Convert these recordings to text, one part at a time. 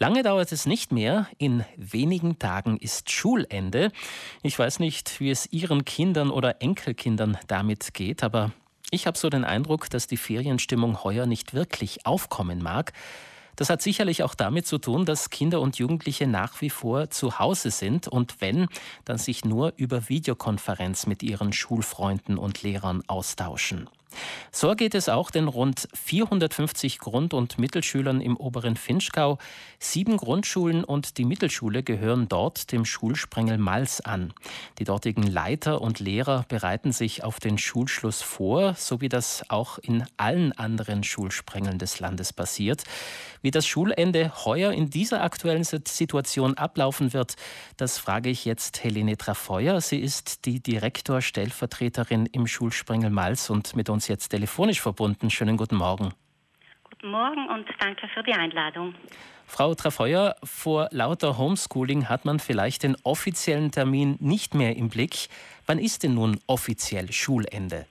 Lange dauert es nicht mehr. In wenigen Tagen ist Schulende. Ich weiß nicht, wie es Ihren Kindern oder Enkelkindern damit geht, aber ich habe so den Eindruck, dass die Ferienstimmung heuer nicht wirklich aufkommen mag. Das hat sicherlich auch damit zu tun, dass Kinder und Jugendliche nach wie vor zu Hause sind und wenn, dann sich nur über Videokonferenz mit ihren Schulfreunden und Lehrern austauschen. So geht es auch den rund 450 Grund- und Mittelschülern im oberen Finchgau. Sieben Grundschulen und die Mittelschule gehören dort dem Schulsprengel Mals an. Die dortigen Leiter und Lehrer bereiten sich auf den Schulschluss vor, so wie das auch in allen anderen Schulsprengeln des Landes passiert. Wie das Schulende heuer in dieser aktuellen Situation ablaufen wird, das frage ich jetzt Helene Trafeuer. Sie ist die Direktor-Stellvertreterin im Schulsprengel Mals und mit uns jetzt telefonisch verbunden. Schönen guten Morgen. Guten Morgen und danke für die Einladung. Frau Trafeuer, vor lauter Homeschooling hat man vielleicht den offiziellen Termin nicht mehr im Blick. Wann ist denn nun offiziell Schulende?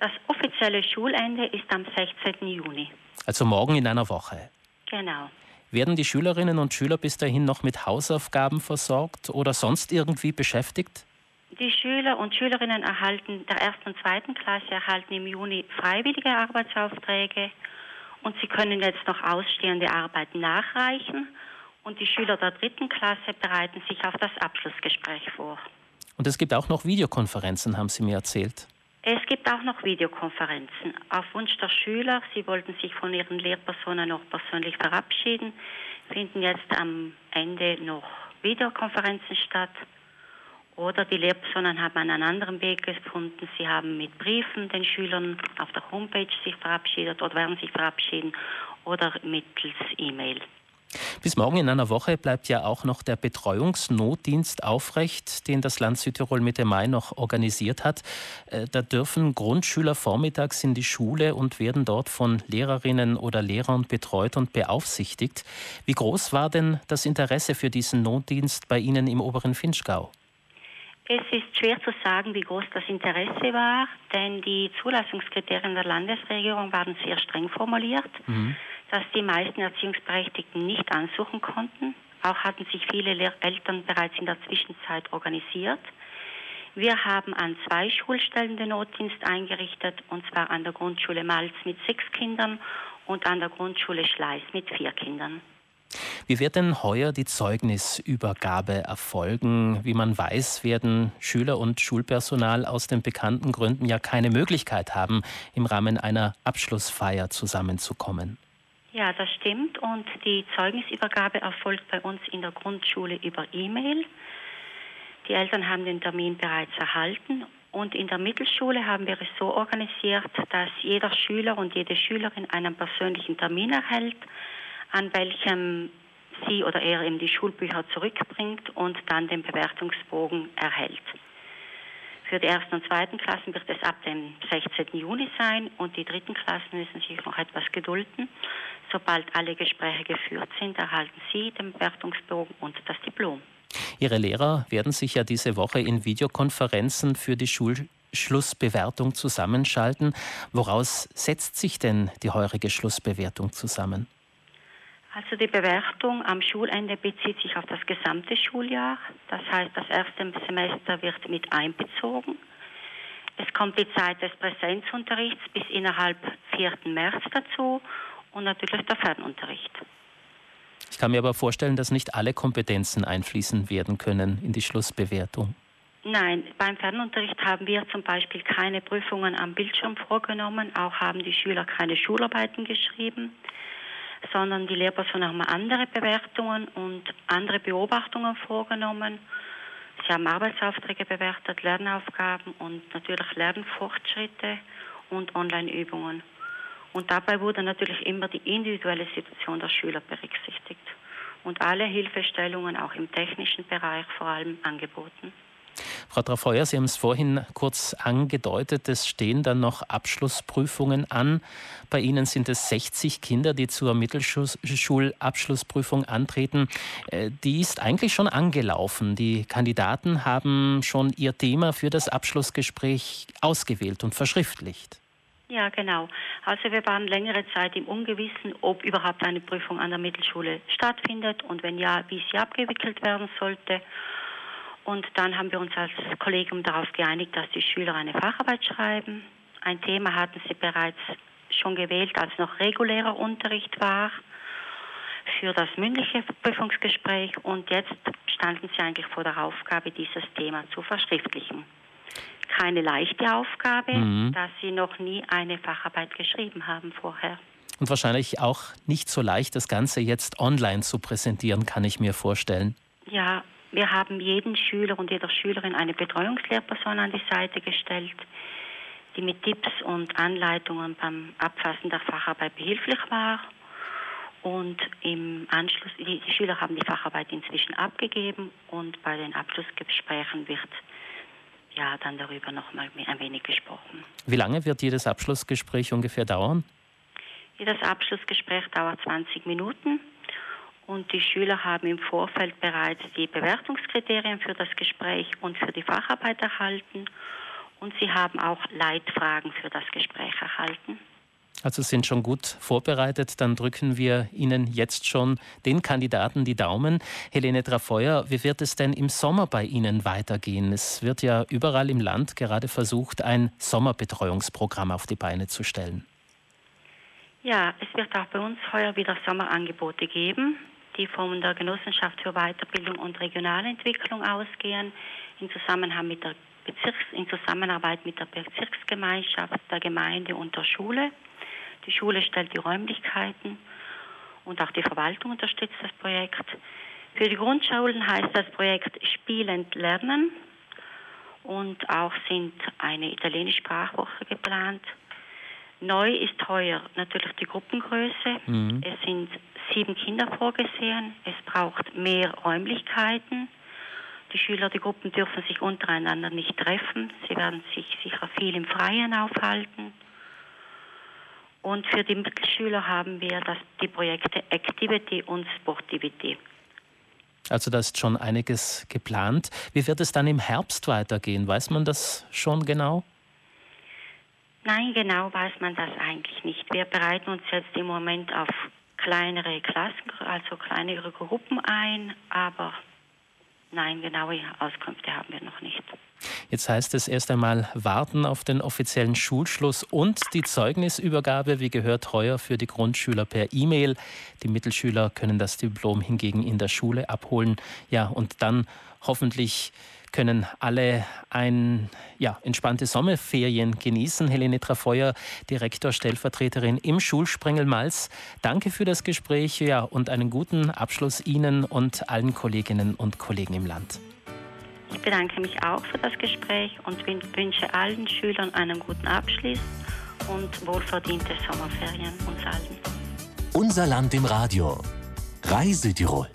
Das offizielle Schulende ist am 16. Juni. Also morgen in einer Woche. Genau. Werden die Schülerinnen und Schüler bis dahin noch mit Hausaufgaben versorgt oder sonst irgendwie beschäftigt? Die Schüler und Schülerinnen erhalten der ersten und zweiten Klasse erhalten im Juni freiwillige Arbeitsaufträge und sie können jetzt noch ausstehende Arbeiten nachreichen und die Schüler der dritten Klasse bereiten sich auf das Abschlussgespräch vor. Und es gibt auch noch Videokonferenzen, haben Sie mir erzählt. Es gibt auch noch Videokonferenzen. Auf Wunsch der Schüler, sie wollten sich von ihren Lehrpersonen noch persönlich verabschieden, finden jetzt am Ende noch Videokonferenzen statt. Oder die Lehrpersonen haben einen anderen Weg gefunden. Sie haben mit Briefen den Schülern auf der Homepage sich verabschiedet oder werden sich verabschieden oder mittels E-Mail. Bis morgen in einer Woche bleibt ja auch noch der Betreuungsnotdienst aufrecht, den das Land Südtirol Mitte Mai noch organisiert hat. Äh, da dürfen Grundschüler vormittags in die Schule und werden dort von Lehrerinnen oder Lehrern betreut und beaufsichtigt. Wie groß war denn das Interesse für diesen Notdienst bei Ihnen im oberen Finchgau? Es ist schwer zu sagen, wie groß das Interesse war, denn die Zulassungskriterien der Landesregierung waren sehr streng formuliert. Mhm dass die meisten Erziehungsberechtigten nicht ansuchen konnten. Auch hatten sich viele Eltern bereits in der Zwischenzeit organisiert. Wir haben an zwei Schulstellen den Notdienst eingerichtet, und zwar an der Grundschule Malz mit sechs Kindern und an der Grundschule Schleiß mit vier Kindern. Wie wird denn heuer die Zeugnisübergabe erfolgen? Wie man weiß, werden Schüler und Schulpersonal aus den bekannten Gründen ja keine Möglichkeit haben, im Rahmen einer Abschlussfeier zusammenzukommen. Ja, das stimmt. Und die Zeugnisübergabe erfolgt bei uns in der Grundschule über E-Mail. Die Eltern haben den Termin bereits erhalten. Und in der Mittelschule haben wir es so organisiert, dass jeder Schüler und jede Schülerin einen persönlichen Termin erhält, an welchem sie oder er eben die Schulbücher zurückbringt und dann den Bewertungsbogen erhält. Für die ersten und zweiten Klassen wird es ab dem 16. Juni sein und die dritten Klassen müssen sich noch etwas gedulden. Sobald alle Gespräche geführt sind, erhalten Sie den Bewertungsbogen und das Diplom. Ihre Lehrer werden sich ja diese Woche in Videokonferenzen für die Schulschlussbewertung zusammenschalten. Woraus setzt sich denn die heurige Schlussbewertung zusammen? Also die Bewertung am Schulende bezieht sich auf das gesamte Schuljahr. Das heißt, das erste Semester wird mit einbezogen. Es kommt die Zeit des Präsenzunterrichts bis innerhalb 4. März dazu und natürlich der Fernunterricht. Ich kann mir aber vorstellen, dass nicht alle Kompetenzen einfließen werden können in die Schlussbewertung. Nein, beim Fernunterricht haben wir zum Beispiel keine Prüfungen am Bildschirm vorgenommen, auch haben die Schüler keine Schularbeiten geschrieben sondern die Lehrpersonen haben andere Bewertungen und andere Beobachtungen vorgenommen. Sie haben Arbeitsaufträge bewertet, Lernaufgaben und natürlich Lernfortschritte und Online-Übungen. Und dabei wurde natürlich immer die individuelle Situation der Schüler berücksichtigt und alle Hilfestellungen auch im technischen Bereich vor allem angeboten. Frau Trafeuer, Sie haben es vorhin kurz angedeutet, es stehen dann noch Abschlussprüfungen an. Bei Ihnen sind es 60 Kinder, die zur Mittelschulabschlussprüfung antreten. Äh, die ist eigentlich schon angelaufen. Die Kandidaten haben schon ihr Thema für das Abschlussgespräch ausgewählt und verschriftlicht. Ja, genau. Also wir waren längere Zeit im Ungewissen, ob überhaupt eine Prüfung an der Mittelschule stattfindet und wenn ja, wie sie abgewickelt werden sollte. Und dann haben wir uns als Kollegium darauf geeinigt, dass die Schüler eine Facharbeit schreiben. Ein Thema hatten sie bereits schon gewählt, als noch regulärer Unterricht war für das mündliche Prüfungsgespräch und jetzt standen sie eigentlich vor der Aufgabe, dieses Thema zu verschriftlichen. Keine leichte Aufgabe, mhm. da sie noch nie eine Facharbeit geschrieben haben vorher. Und wahrscheinlich auch nicht so leicht, das Ganze jetzt online zu präsentieren, kann ich mir vorstellen. Ja, wir haben jeden Schüler und jeder Schülerin eine Betreuungslehrperson an die Seite gestellt, die mit Tipps und Anleitungen beim Abfassen der Facharbeit behilflich war und im Anschluss, die, die, Schüler haben die Facharbeit inzwischen abgegeben und bei den Abschlussgesprächen wird ja dann darüber noch mal ein wenig gesprochen. Wie lange wird jedes Abschlussgespräch ungefähr dauern? Jedes Abschlussgespräch dauert 20 Minuten und die Schüler haben im Vorfeld bereits die Bewertungskriterien für das Gespräch und für die Facharbeit erhalten und sie haben auch Leitfragen für das Gespräch erhalten. Also sind schon gut vorbereitet. Dann drücken wir Ihnen jetzt schon den Kandidaten die Daumen. Helene Trafeuer, wie wird es denn im Sommer bei Ihnen weitergehen? Es wird ja überall im Land gerade versucht, ein Sommerbetreuungsprogramm auf die Beine zu stellen. Ja, es wird auch bei uns heuer wieder Sommerangebote geben, die von der Genossenschaft für Weiterbildung und Regionalentwicklung ausgehen, in Zusammenhang mit der Bezirks in Zusammenarbeit mit der Bezirksgemeinschaft, der Gemeinde und der Schule. Die Schule stellt die Räumlichkeiten und auch die Verwaltung unterstützt das Projekt. Für die Grundschulen heißt das Projekt Spielend Lernen und auch sind eine italienische Sprachwoche geplant. Neu ist heuer natürlich die Gruppengröße. Mhm. Es sind sieben Kinder vorgesehen. Es braucht mehr Räumlichkeiten. Die Schüler, die Gruppen dürfen sich untereinander nicht treffen. Sie werden sich sicher viel im Freien aufhalten. Und für die Mittelschüler haben wir das, die Projekte Activity und Sportivity. Also da ist schon einiges geplant. Wie wird es dann im Herbst weitergehen? Weiß man das schon genau? Nein, genau weiß man das eigentlich nicht. Wir bereiten uns jetzt im Moment auf kleinere Klassen, also kleinere Gruppen ein, aber nein, genaue Auskünfte haben wir noch nicht. Jetzt heißt es erst einmal warten auf den offiziellen Schulschluss und die Zeugnisübergabe, wie gehört heuer für die Grundschüler per E-Mail. Die Mittelschüler können das Diplom hingegen in der Schule abholen. Ja, und dann hoffentlich können alle ein ja, entspannte Sommerferien genießen. Helene Trafeuer, Direktor, Stellvertreterin im Schulsprengel Malz. Danke für das Gespräch ja, und einen guten Abschluss Ihnen und allen Kolleginnen und Kollegen im Land. Ich bedanke mich auch für das Gespräch und wünsche allen Schülern einen guten Abschluss und wohlverdiente Sommerferien uns allen. Unser Land im Radio. Reise Tirol.